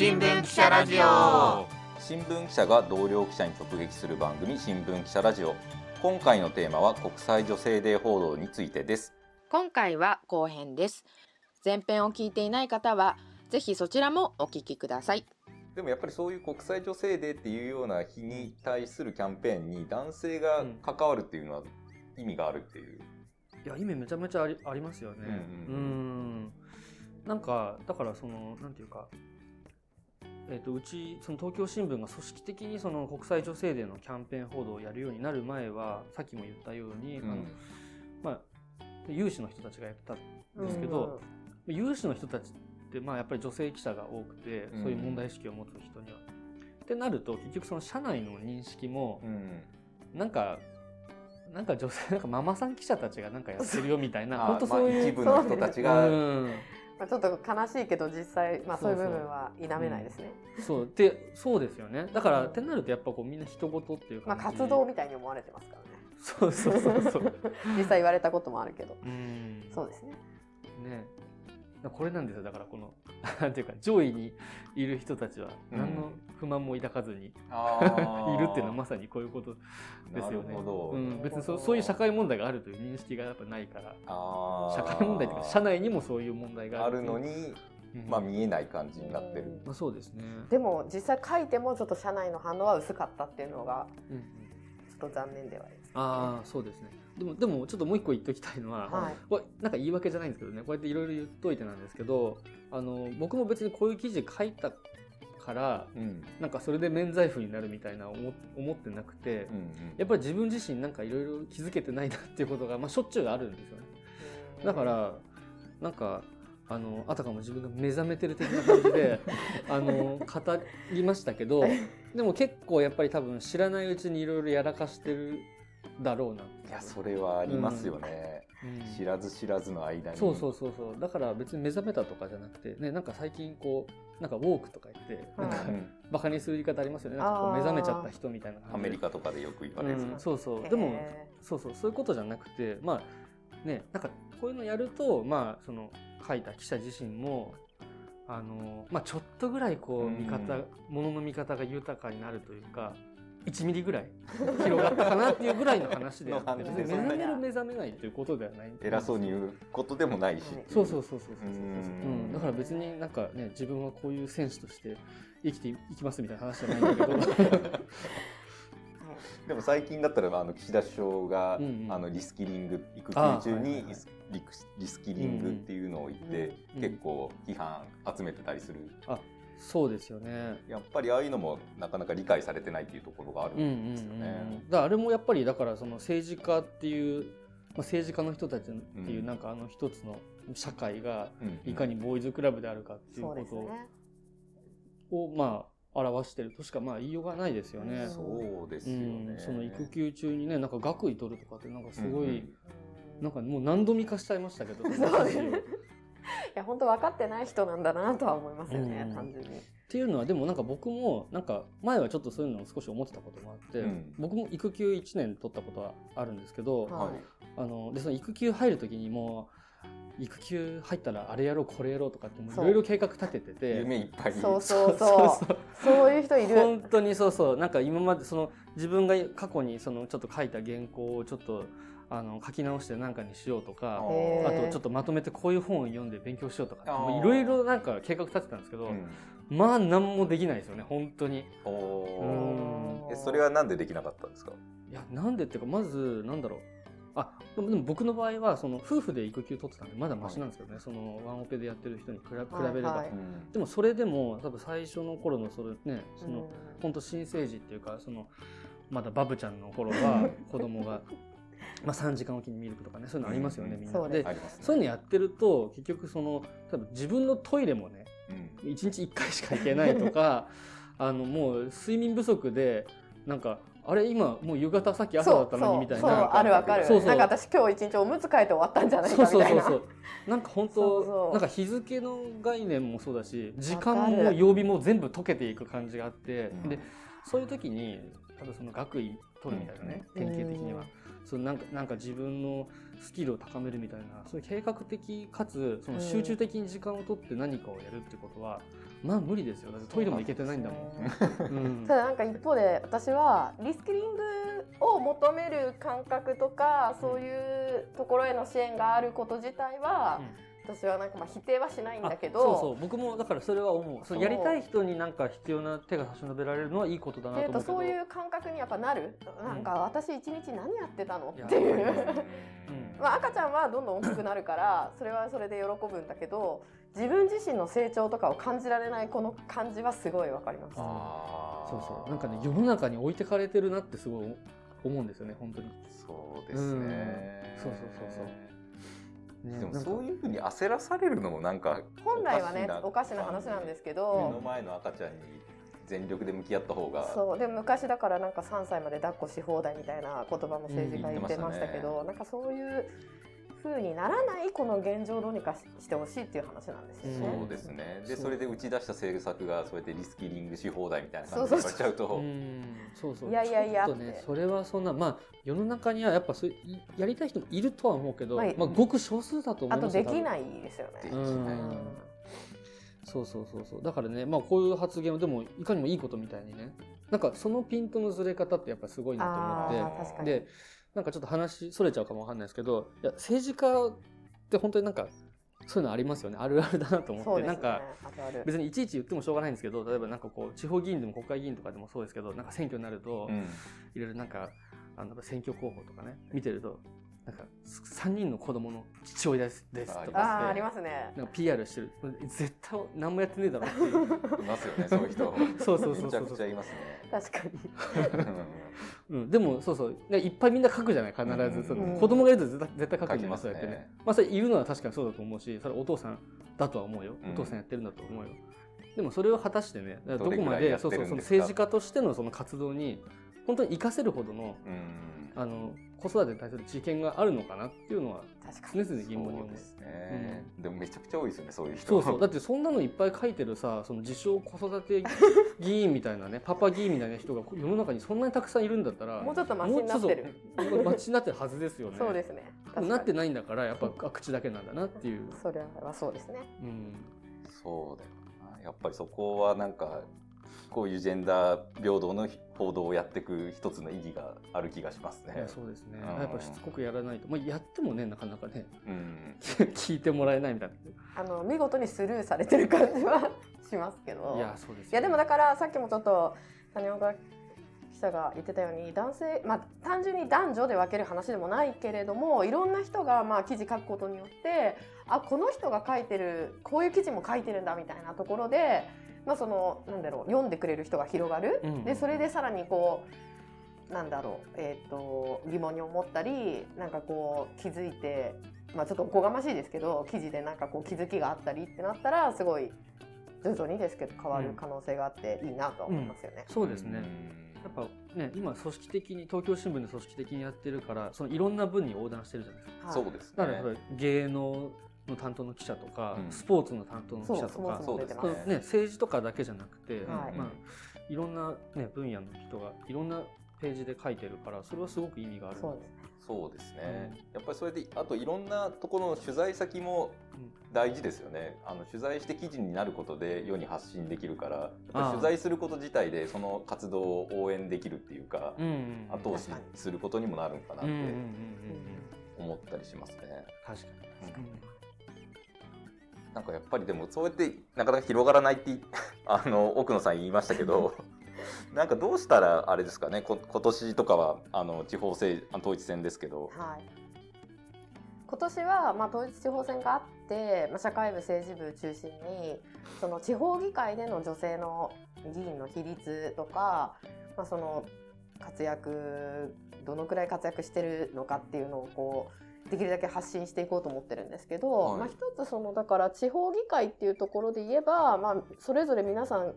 新聞記者ラジオ。新聞記者が同僚記者に直撃する番組新聞記者ラジオ。今回のテーマは国際女性デー報道についてです。今回は後編です。前編を聞いていない方はぜひそちらもお聞きください。でもやっぱりそういう国際女性デーっていうような日に対するキャンペーンに男性が関わるっていうのは意味があるっていう、いや意味めちゃめちゃありありますよね。うん。うん。なんかだからそのなんていうか。えー、とうちその東京新聞が組織的にその国際女性デーのキャンペーン報道をやるようになる前はさっきも言ったように、うん。あのまあ、有志の人たちがやったんですけど、有志の人たちってまあやっぱり女性記者が多くて、うん。そういう問題意識を持つ人には。ってなると結局その社内の認識もうん。なんかなんか女性なんかママさん記者たちがなんかやってるよみたいなあ本当そういう、まあ一部の人たちが、うんまあ、ちょっと悲しいけど実際、まあ、そういう部分は否めないですね。そうでそうですよねだからってなるとやっぱこうみんな人事っていうまあ、活動みたいに思われてますからね。そうそうそうそう 実際言われたこともあるけど。うんそうですね。ねこれなんですよ。だからこの なんていうか上位にいる人たちは何の不満も抱かずにあー。いるっていうのはまさにこういうことですよね。なるほど、うん、別にそそういう社会問題があるという認識がやっぱないから。社会問題というか社内にもそういう問題がああるるのに、うん。まあ見えない感じになってる、まあ、そうですね。でも実際書いてもちょっと社内の反応は薄かったっていうのがうんうん。ちょっと残念ではあります。ああそうですね。でもでもちょっともう一個言っときたいのは、はい。これなんか言い訳じゃないんですけどね。こうやっていろいろ言っといてなんですけどあの僕も別にこういう記事書いたからうん。なんかそれで免罪符になるみたいな思思ってなくて、うんうん。やっぱり自分自身なんかいろいろ気づけてないなっていうことが、まあ、しょっちゅうあるんですよね。だからなんかあのあたかも自分が目覚めてる的な感じで あの語りましたけどでも結構やっぱり多分知らないうちにいろいろやらかしてるだろうな。いやそれはありますよね、うん。知らず知らずの間に。そうそうそうそう。だから別に目覚めたとかじゃなくてねなんか最近こうなんかウォークとか言ってなんかはいうんバカにする言い方ありますよね。なんかこう目覚めちゃった人みたいなアメリカとかでよく言われる、うん、そうそう。でもそうそう。そういうことじゃなくてまあねなんかこういうのやるとまあその書いた記者自身もあのまあちょっとぐらいこううん。見方ものの見方が豊かになるというか1ミリぐらい広がったかなっていうぐらいの話で別に目覚める目覚めないっていうことではない偉そうに言うことでもないし、そうそうそうそうそうそううう。ん。ん。だから別になんかね自分はこういう選手として生きていきますみたいな話じゃないんだけど。でも最近だったらあの岸田首相が、うんうん。あのリスキリング育休中にリスキリングっていうのを言って、うん結構批判集めてたりするそうですよねやっぱりああいうのもなかなか理解されてないっていうところがあるうんうんんですよね。うんだからあれもやっぱりだからその政治家っていう、まあ、政治家の人たちっていううんなんかあの一つの社会がうんいかにボーイズクラブであるかっていうこと。をまあ表してるとしかまあ言いようがないですよね。そうですうよね。ん、その育休中にねなんか学位取るとかってなんかすごい、うんなんかもう何度見かしちゃいましたけど いや本当分かってない人なんだなとは思いますよね、うん。単純に。っていうのはでもなんか僕もなんか前はちょっとそういうのを少し思ってたこともあって、うん。僕も育休1年取ったことはあるんですけど、ははい。あのでその育休入る時にもう育休入ったらあれやろうこれやろうとかってもういろいろ計画立ててて夢いっぱい。にそう。そうそうそう。そういう人いる。本当にそうそう。なんか今までその自分が過去にそのちょっと書いた原稿をちょっとあの書き直して何かにしようとかあとちょっとまとめてこういう本を読んで勉強しようとかいろいろなんか計画立てたんですけど、うん。まあ何もできないですよね本当に。えそれはなんでできなかったんですか？いやなんでっていうかまずなんだろう。あでも僕の場合はその夫婦で育休取ってたんでまだマシなんですけどね、そのワンオペでやってる人に比べれば、はいはい。うんでもそれでも多分最初の頃のそれねその、うん本当新生児っていうかそのまだバブちゃんの頃は 子供がまあ3時間おきにミルクとかねそういうのありますよね、うんみんな。そうでそういうのやってると結局その多分自分のトイレもねうん。1日1回しか行けないとか あのもう睡眠不足でなんかあれ今もう夕方さっき朝だったのにみたいそうなあるわかる。そうそう。なんか私今日一日おむつ替えて終わったんじゃないそうかみたいなそうそうそう。なんか本当そうそう。なんか日付の概念もそうだし時間も曜日も全部溶けていく感じがあって、うん。でそういう時に多分その学位取るみたいなね、うん。典型的には、そのなんかなんか自分のスキルを高めるみたいなそういう計画的かつその集中的に時間を取って何かをやるってことは、まあ無理ですよ。だってトイレも行けてないんだもん。うん ただなんか一方で私はリスキリングを求める感覚とかそういうところへの支援があること自体は、私はなんかまあ否定はしないんだけどそうそう。僕もだからそれは思う。そうやりたい人になんか必要な手が差し伸べられるのはいいことだなと思うけそういう感覚にやっぱなる、なんか私一日何やってたのっていう。わかり まあ赤ちゃんはどんどん大きくなるからそれはそれで喜ぶんだけど自分自身の成長とかを感じられないこの感じはすごいわかります。そうそう。なんかね世の中に置いてかれてるなってすごい思うんですよね本当に。そうですね、うん。そうそうそうそう。ねでもそういうふうに焦らされるのもなんか本来はねおおかしな話なんですけ目のど、前の赤ちゃんに全力で向き合った方がそうでも昔だからなんか3歳まで抱っこし放題みたいな言葉も政治家言ってましたけど、なんかそういう風にならないこの現状をどうにかししてほしいっていう話なんですよね。そうですね。でそれで打ち出した政策がそうやってリスキリングし放題みたいな感じで言われちゃうと。うんそうそう。いやいやいやちょっとねそれはそんなまあ世の中にはやっぱそうやりたい人もいるとは思うけど、はい。まあ、ごく少数だと思あといますいできないですよね。できないうん。そうそうそうそう。だからねまあこういう発言はでもいかにもいいことみたいにね。なんかそのピントのずれ方ってやっぱすごいなとあ思ー確かに。ってでなんかちょっと話それちゃうかもわかんないですけどいや政治家って本当になんかそういうのありますよね。あるあるだなと思って、ね。なんか別にいちいち言ってもしょうがないんですけど例えばなんかこう地方議員でも国会議員とかでもそうですけどなんか選挙になると、うん。いろいろなんかあの選挙候補とかね見てるとなんか3人の子供の父親ですですとあかーありますね。なんか PR してる。絶対何もやってねえだろっていう。いますよねそういう人。そうそうそうそうめちゃくちゃいますね。確かに。うん、でもそうそう。でいっぱいみんな書くじゃない必ず、うんそのうん。子供がいると絶対絶対書くじゃないそうやってね。まあそれ言うのは確かにそうだと思うしそれお父さんだとは思うよ、うん。お父さんやってるんだと思うよ。でもそれを果たしてねどこまでそうそうその政治家としてのその活動に本当に生かせるほどのうん。あの子育てに対する知見があるのかなっていうのは確か常に。々疑問に思う。ですね、でもめちゃくちゃ多いですよねそういう人。そうそう。だってそんなのいっぱい書いてるさその自称子育て議員みたいなね パパ議員みたいな人が世の中にそんなにたくさんいるんだったらもうちょっとマシになってる。マシになってるはずですよね。そうですね。なってないんだからやっぱ口だけなんだなっていう、それはそうですね。うん、そうだよな。やっぱりそこはなんかこういうジェンダー平等の報道をやっていく一つの意義がある気がしますね。そうですね。うん。やっぱしつこくやらないと、まあ、やってもねなかなかね。うん。聞いてもらえないみたいあの見事にスルーされてる感じはしますけど。ないやそうですよいやでもだからさっきもちょっと谷岡記者が言ってたように男性まあ単純に男女で分ける話でもないけれどもいろんな人がまあ記事書くことによってあこの人が書いてるこういう記事も書いてるんだみたいなところでまあそのなんだろう読んでくれる人が広がる、うん。でそれでさらにこうなんだろう、えー、と疑問に思ったりなんかこう気づいて、まあ、ちょっとおこがましいですけど記事でなんかこう気づきがあったりってなったらすごい徐々にですけど変わる可能性があっていいなとは思いますよね。そうですね、やっぱね今組織的に東京新聞で組織的にやってるからそのいろんな分に横断してるじゃないですか。はい。そうですね。だから芸能の担当の記者とか、うん。スポーツの担当の記者とそうかスポーツも出てますそうね、政治とかだけじゃなくて、はい。まあ、いろんな、ね、分野の人がいろんなページで書いてるからそれはすごく意味がある。そうです。ね。そうですね、やっぱりそれであといろんなところの取材先も大事ですよね。あの取材して記事になることで世に発信できるから取材すること自体でその活動を応援できるっていうか、うんうんうん。後押しすることにもなるんかなってうんうんうんうんうん。思ったりしますね。確かに、なんかやっぱりでもそうやってなかなか広がらないって あの奥野さん言いましたけど なんかどうしたらあれですかねこ今年とかはあの地方政あ統一選ですけど、はい。今年はまあ統一地方選があって、まあ社会部政治部中心にその地方議会での女性の議員の比率とか、まあその活躍どのくらい活躍してるのかっていうのをこうできるだけ発信していこうと思ってるんですけど、はい。まあ一つそのだから地方議会っていうところで言えば、まあそれぞれ皆さん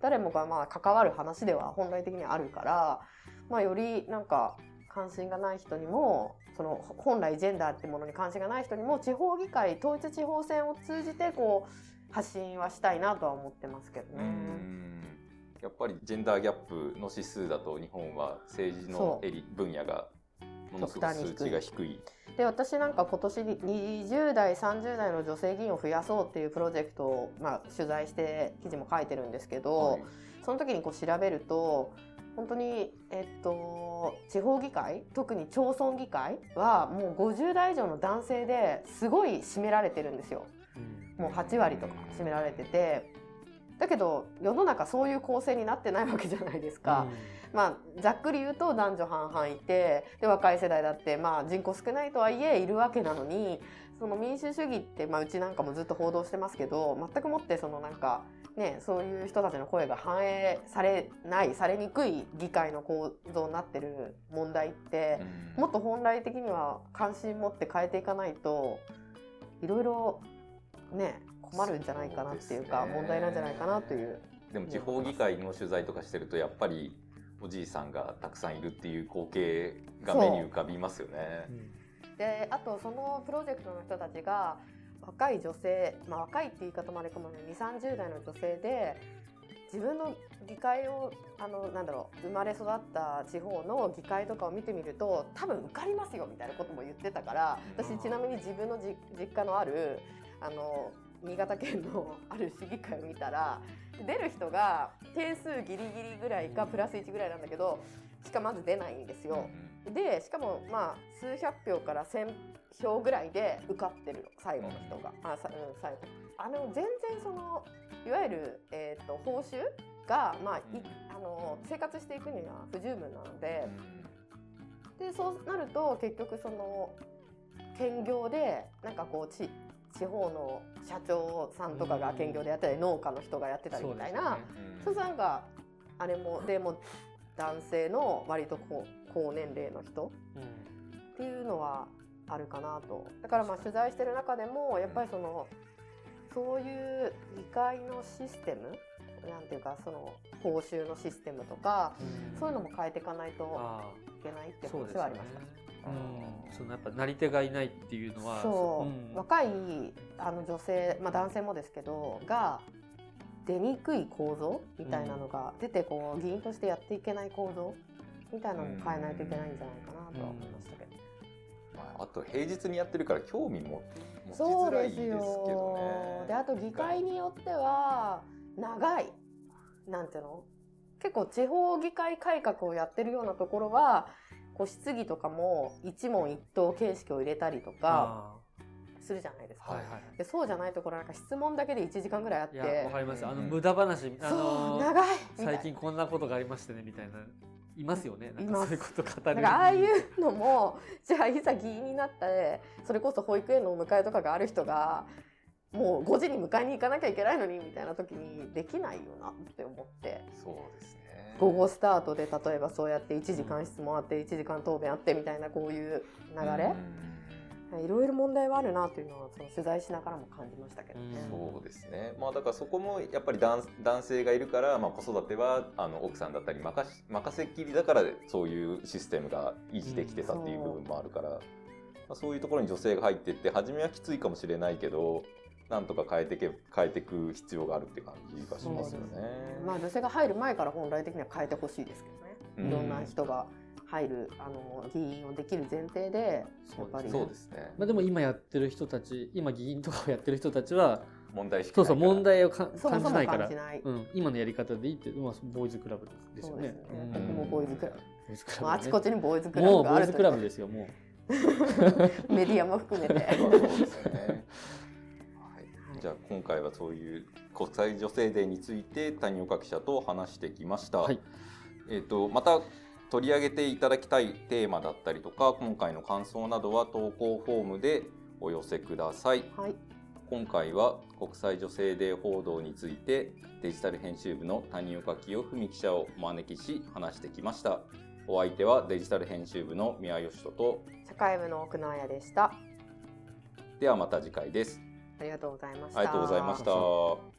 誰もがまあ関わる話では本来的にあるから、まあよりなんか関心がない人にもその本来ジェンダーってものに関心がない人にも地方議会統一地方選を通じてこう発信はしたいなとは思ってますけどうね。ん。やっぱりジェンダーギャップの指数だと日本は政治の分野がものすごく数値が低い。で私なんか今年20代30代の女性議員を増やそうっていうプロジェクトを、まあ、取材して記事も書いてるんですけど、はいその時にこう調べると本当に、えっと、地方議会特に町村議会はもう50代以上の男性ですごい占められてるんですよ。もう8割とか占められててだけど世の中そういう構成になってないわけじゃないですか。まあ、ざっくり言うと男女半々いてで若い世代だって、まあ、人口少ないとはいえいるわけなのにその民主主義って、まあ、うちなんかもずっと報道してますけど全くもってそのなんか、ね、そういう人たちの声が反映されないされにくい議会の構造になってる問題ってもっと本来的には関心持って変えていかないといろいろね困るんじゃないかなっていうか問題なんじゃないかなという。でも地方議会の取材とかしてるとやっぱりおじいさんがたくさんいるっていう光景が目に浮かびますよね。であとそのプロジェクトの人たちが若い女性、まあ、若いって言い方もあれかもね2 3 0代の女性で自分の議会をあのなんだろう生まれ育った地方の議会とかを見てみると多分受かりますよみたいなことも言ってたから私ちなみに自分のじ実家のあるあの新潟県のある市議会を見たら出る人が定数ギリギリぐらいかプラス1ぐらいなんだけどしかまず出ないんですよ。でしかもまあ数百票から1,000票ぐらいで受かってるの最後の人が、あさうん、最後。あの全然そのいわゆる、えー、と報酬が、まあいあの生活していくには不十分なのででそうなると結局その兼業でなんかこう地地方の社長さんとかが兼業でやったり農家の人がやってたりみたいな。そうするとなん。かあれもでも男性の割と高高年齢の人。っていうのはあるかなと。だからまあ取材してる中でもやっぱりそのそういう議会のシステムなんていうかその報酬のシステムとかそういうのも変えていかないとあいけないって話はありました。うん、そのやっぱなり手がいないっていうのはそう、ん。若いあの女性、まあ、男性もですけどが出にくい構造みたいなのが出てこう議員としてやっていけない構造みたいなのも変えないといけないんじゃないかなとは思いましたけど。まあ、あと平日にやってるから興味も持ちそうづらいでですすけどね。よであと議会によっては長いなんていうの？結構地方議会改革をやってるようなところはこう質疑とかも一問一答形式を入れたりとかあするじゃないですか。あはいはい。でそうじゃないところなんか質問だけで1時間ぐらいあっいやてわかります。あのうん。無駄話あそうのー長いみたい。最近こんなことがありましてねみたいな。いますよね。なんいます。かそういうこと語だるからああいうのもじゃあいざ議員になってそれこそ保育園のお迎えとかがある人がもう5時に迎えに行かなきゃいけないのにみたいな時にできないよなって思って。そうですね。午後スタートで例えばそうやって1時間質問あって1時間答弁あってみたいなこういう流れいろいろ問題はあるなというのはその取材しながらも感じましたけどね。うんそうですね。まあだからそこもやっぱり男男性がいるから、まあ子育てはあの奥さんだったり任し任せっきりだからそういうシステムが維持できてたっていう部分もあるから、まあ、そういうところに女性が入っていって初めはきついかもしれないけど、なんとか変えてけ変えていく必要があるって感じがしますよね。まあ女性が入る前から本来的には変えてほしいですけどね。うんいろんな人が入るあの議員をできる前提でやっぱりそうですね。まあでも今やってる人たち今議員とかをやってる人たちは問題意識そうそう問題をかそもそも感じないから感じない。うん、今のやり方でいいって、まあ、ボーイズクラブですよね。そうですねうんここもボーイズクラブボーイズクラブ、ね、まあ、あちこちにボーイズクラブがあるというーイズクラブですよも メディアも含めて。そうですよね。はい、じゃあ今回はそういう国際女性デーについて谷岡記者と話してきました。はいえっ、とまた取り上げていただきたいテーマだったりとか今回の感想などは投稿フォームでお寄せください。はい、今回は国際女性デー報道についてデジタル編集部の谷岡清文記者をお招きし話してきました。お相手はデジタル編集部の宮義人と社会部の奥野彩でした。ではまた次回です。ありがとうございました。ありがとうございました。